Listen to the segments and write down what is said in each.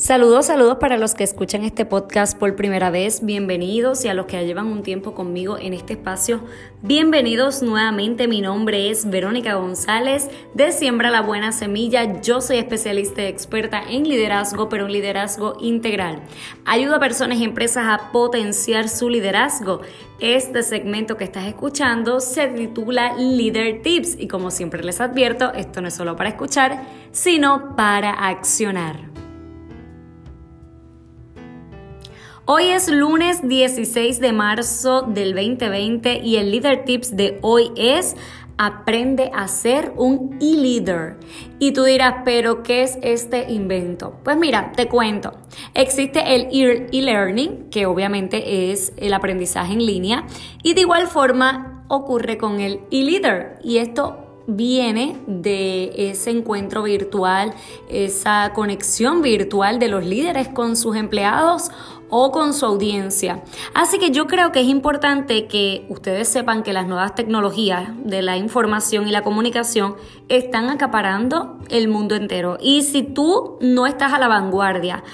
Saludos, saludos para los que escuchan este podcast por primera vez, bienvenidos y a los que ya llevan un tiempo conmigo en este espacio, bienvenidos nuevamente. Mi nombre es Verónica González de Siembra la Buena Semilla. Yo soy especialista y experta en liderazgo, pero un liderazgo integral. Ayudo a personas y empresas a potenciar su liderazgo. Este segmento que estás escuchando se titula Leader Tips y como siempre les advierto, esto no es solo para escuchar, sino para accionar. Hoy es lunes 16 de marzo del 2020 y el Leader Tips de hoy es aprende a ser un e-leader. Y tú dirás, pero ¿qué es este invento? Pues mira, te cuento. Existe el e-learning, que obviamente es el aprendizaje en línea, y de igual forma ocurre con el e-leader. Y esto viene de ese encuentro virtual, esa conexión virtual de los líderes con sus empleados o con su audiencia. Así que yo creo que es importante que ustedes sepan que las nuevas tecnologías de la información y la comunicación están acaparando el mundo entero. Y si tú no estás a la vanguardia,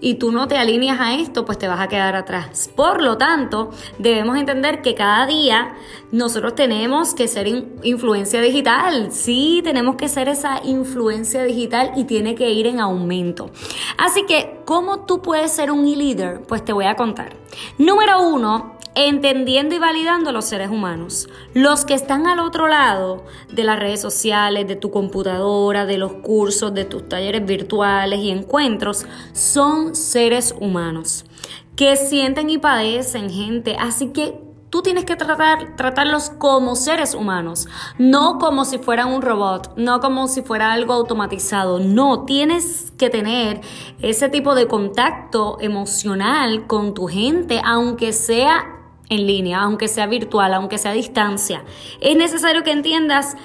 y tú no te alineas a esto, pues te vas a quedar atrás. Por lo tanto, debemos entender que cada día nosotros tenemos que ser influencia digital. Sí, tenemos que ser esa influencia digital y tiene que ir en aumento. Así que, ¿cómo tú puedes ser un e-leader? Pues te voy a contar. Número uno, entendiendo y validando a los seres humanos. Los que están al otro lado de las redes sociales, de tu computadora, de los cursos, de tus talleres virtuales y encuentros, son seres humanos que sienten y padecen gente. Así que tú tienes que tratar, tratarlos como seres humanos, no como si fueran un robot, no como si fuera algo automatizado. No, tienes que tener ese tipo de contacto emocional con tu gente, aunque sea en línea, aunque sea virtual, aunque sea a distancia. Es necesario que entiendas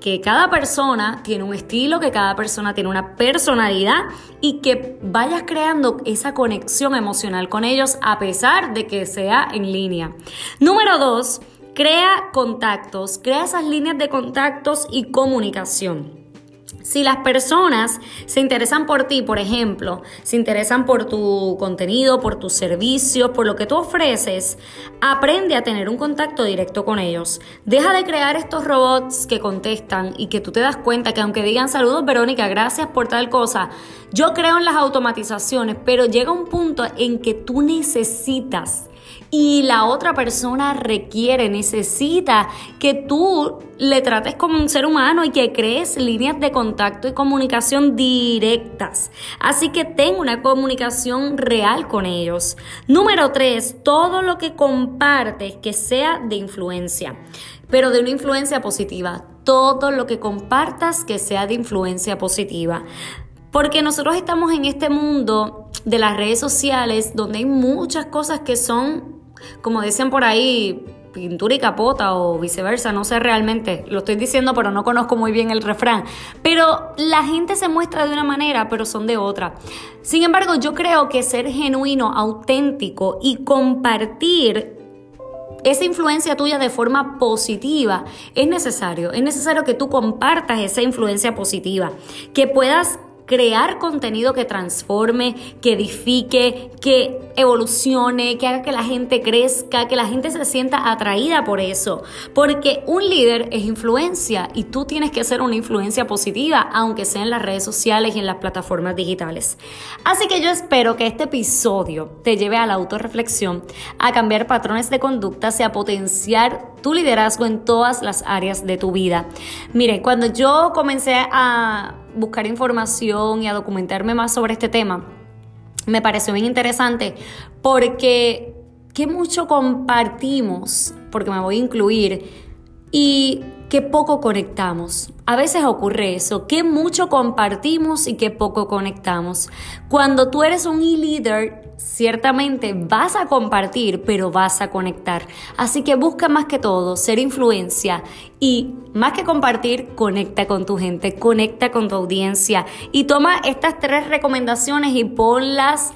que cada persona tiene un estilo, que cada persona tiene una personalidad y que vayas creando esa conexión emocional con ellos a pesar de que sea en línea. Número dos, crea contactos, crea esas líneas de contactos y comunicación. Si las personas se interesan por ti, por ejemplo, se interesan por tu contenido, por tus servicios, por lo que tú ofreces, aprende a tener un contacto directo con ellos. Deja de crear estos robots que contestan y que tú te das cuenta que aunque digan saludos Verónica, gracias por tal cosa, yo creo en las automatizaciones, pero llega un punto en que tú necesitas y la otra persona requiere, necesita que tú le trates como un ser humano y que crees líneas de contacto y comunicación directas. Así que ten una comunicación real con ellos. Número tres, todo lo que compartes que sea de influencia, pero de una influencia positiva. Todo lo que compartas que sea de influencia positiva. Porque nosotros estamos en este mundo de las redes sociales donde hay muchas cosas que son como dicen por ahí, pintura y capota o viceversa, no sé realmente, lo estoy diciendo pero no conozco muy bien el refrán, pero la gente se muestra de una manera pero son de otra. Sin embargo, yo creo que ser genuino, auténtico y compartir esa influencia tuya de forma positiva es necesario, es necesario que tú compartas esa influencia positiva, que puedas crear contenido que transforme, que edifique, que evolucione, que haga que la gente crezca, que la gente se sienta atraída por eso. Porque un líder es influencia y tú tienes que ser una influencia positiva, aunque sea en las redes sociales y en las plataformas digitales. Así que yo espero que este episodio te lleve a la autorreflexión, a cambiar patrones de conducta y a potenciar tu liderazgo en todas las áreas de tu vida. Mire, cuando yo comencé a buscar información y a documentarme más sobre este tema, me pareció bien interesante porque qué mucho compartimos, porque me voy a incluir, y qué poco conectamos. A veces ocurre eso, que mucho compartimos y que poco conectamos. Cuando tú eres un e-leader, ciertamente vas a compartir, pero vas a conectar. Así que busca más que todo ser influencia y más que compartir, conecta con tu gente, conecta con tu audiencia y toma estas tres recomendaciones y ponlas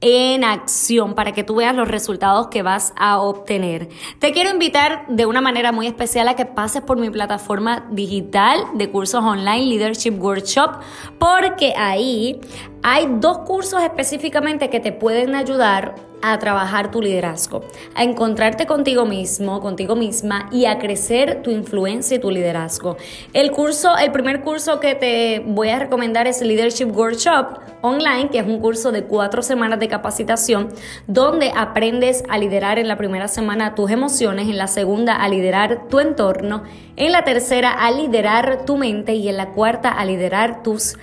en acción para que tú veas los resultados que vas a obtener. Te quiero invitar de una manera muy especial a que pases por mi plataforma digital de cursos online Leadership Workshop porque ahí Hay dos cursos específicamente que te pueden ayudar a trabajar tu liderazgo, a encontrarte contigo mismo, contigo misma y a crecer tu influencia y tu liderazgo. El curso, el primer curso que te voy a recomendar es Leadership Workshop Online, que es un curso de cuatro semanas de capacitación donde aprendes a liderar en la primera semana tus emociones, en la segunda a liderar tu entorno, en la tercera a liderar tu mente y en la cuarta a liderar tus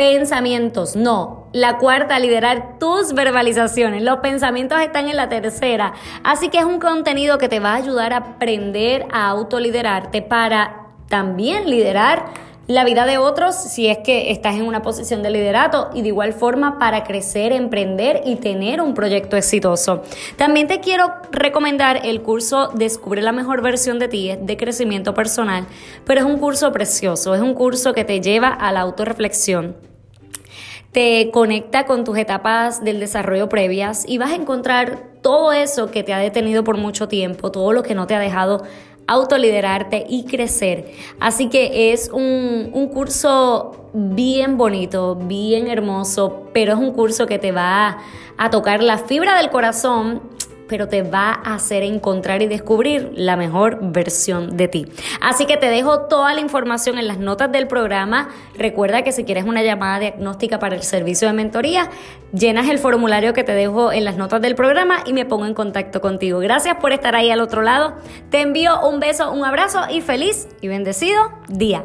pensamientos. No, la cuarta, liderar tus verbalizaciones. Los pensamientos están en la tercera. Así que es un contenido que te va a ayudar a aprender a autoliderarte para también liderar la vida de otros si es que estás en una posición de liderato y de igual forma para crecer, emprender y tener un proyecto exitoso. También te quiero recomendar el curso Descubre la mejor versión de ti, de crecimiento personal, pero es un curso precioso, es un curso que te lleva a la autorreflexión te conecta con tus etapas del desarrollo previas y vas a encontrar todo eso que te ha detenido por mucho tiempo, todo lo que no te ha dejado autoliderarte y crecer. Así que es un, un curso bien bonito, bien hermoso, pero es un curso que te va a tocar la fibra del corazón pero te va a hacer encontrar y descubrir la mejor versión de ti. Así que te dejo toda la información en las notas del programa. Recuerda que si quieres una llamada diagnóstica para el servicio de mentoría, llenas el formulario que te dejo en las notas del programa y me pongo en contacto contigo. Gracias por estar ahí al otro lado. Te envío un beso, un abrazo y feliz y bendecido día.